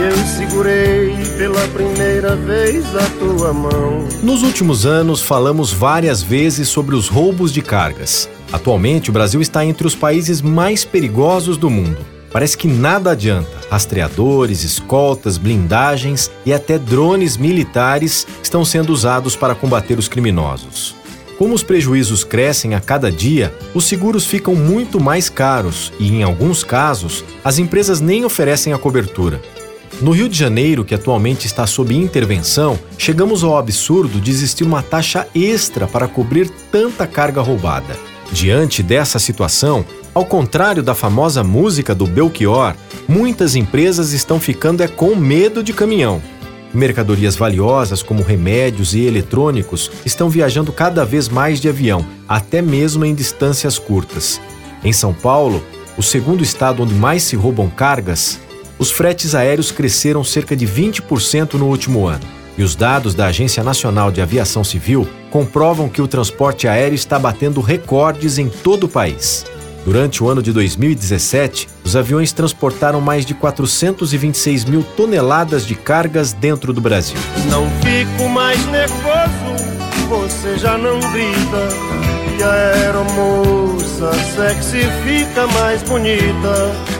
eu segurei pela primeira vez a tua mão. Nos últimos anos, falamos várias vezes sobre os roubos de cargas. Atualmente, o Brasil está entre os países mais perigosos do mundo. Parece que nada adianta. Rastreadores, escoltas, blindagens e até drones militares estão sendo usados para combater os criminosos. Como os prejuízos crescem a cada dia, os seguros ficam muito mais caros e, em alguns casos, as empresas nem oferecem a cobertura. No Rio de Janeiro, que atualmente está sob intervenção, chegamos ao absurdo de existir uma taxa extra para cobrir tanta carga roubada. Diante dessa situação, ao contrário da famosa música do Belchior, muitas empresas estão ficando é com medo de caminhão. Mercadorias valiosas como remédios e eletrônicos estão viajando cada vez mais de avião, até mesmo em distâncias curtas. Em São Paulo, o segundo estado onde mais se roubam cargas, os fretes aéreos cresceram cerca de 20% no último ano. E os dados da Agência Nacional de Aviação Civil comprovam que o transporte aéreo está batendo recordes em todo o país. Durante o ano de 2017, os aviões transportaram mais de 426 mil toneladas de cargas dentro do Brasil. Não fico mais nervoso, você já não grita. E a aeromoça sexy fica mais bonita.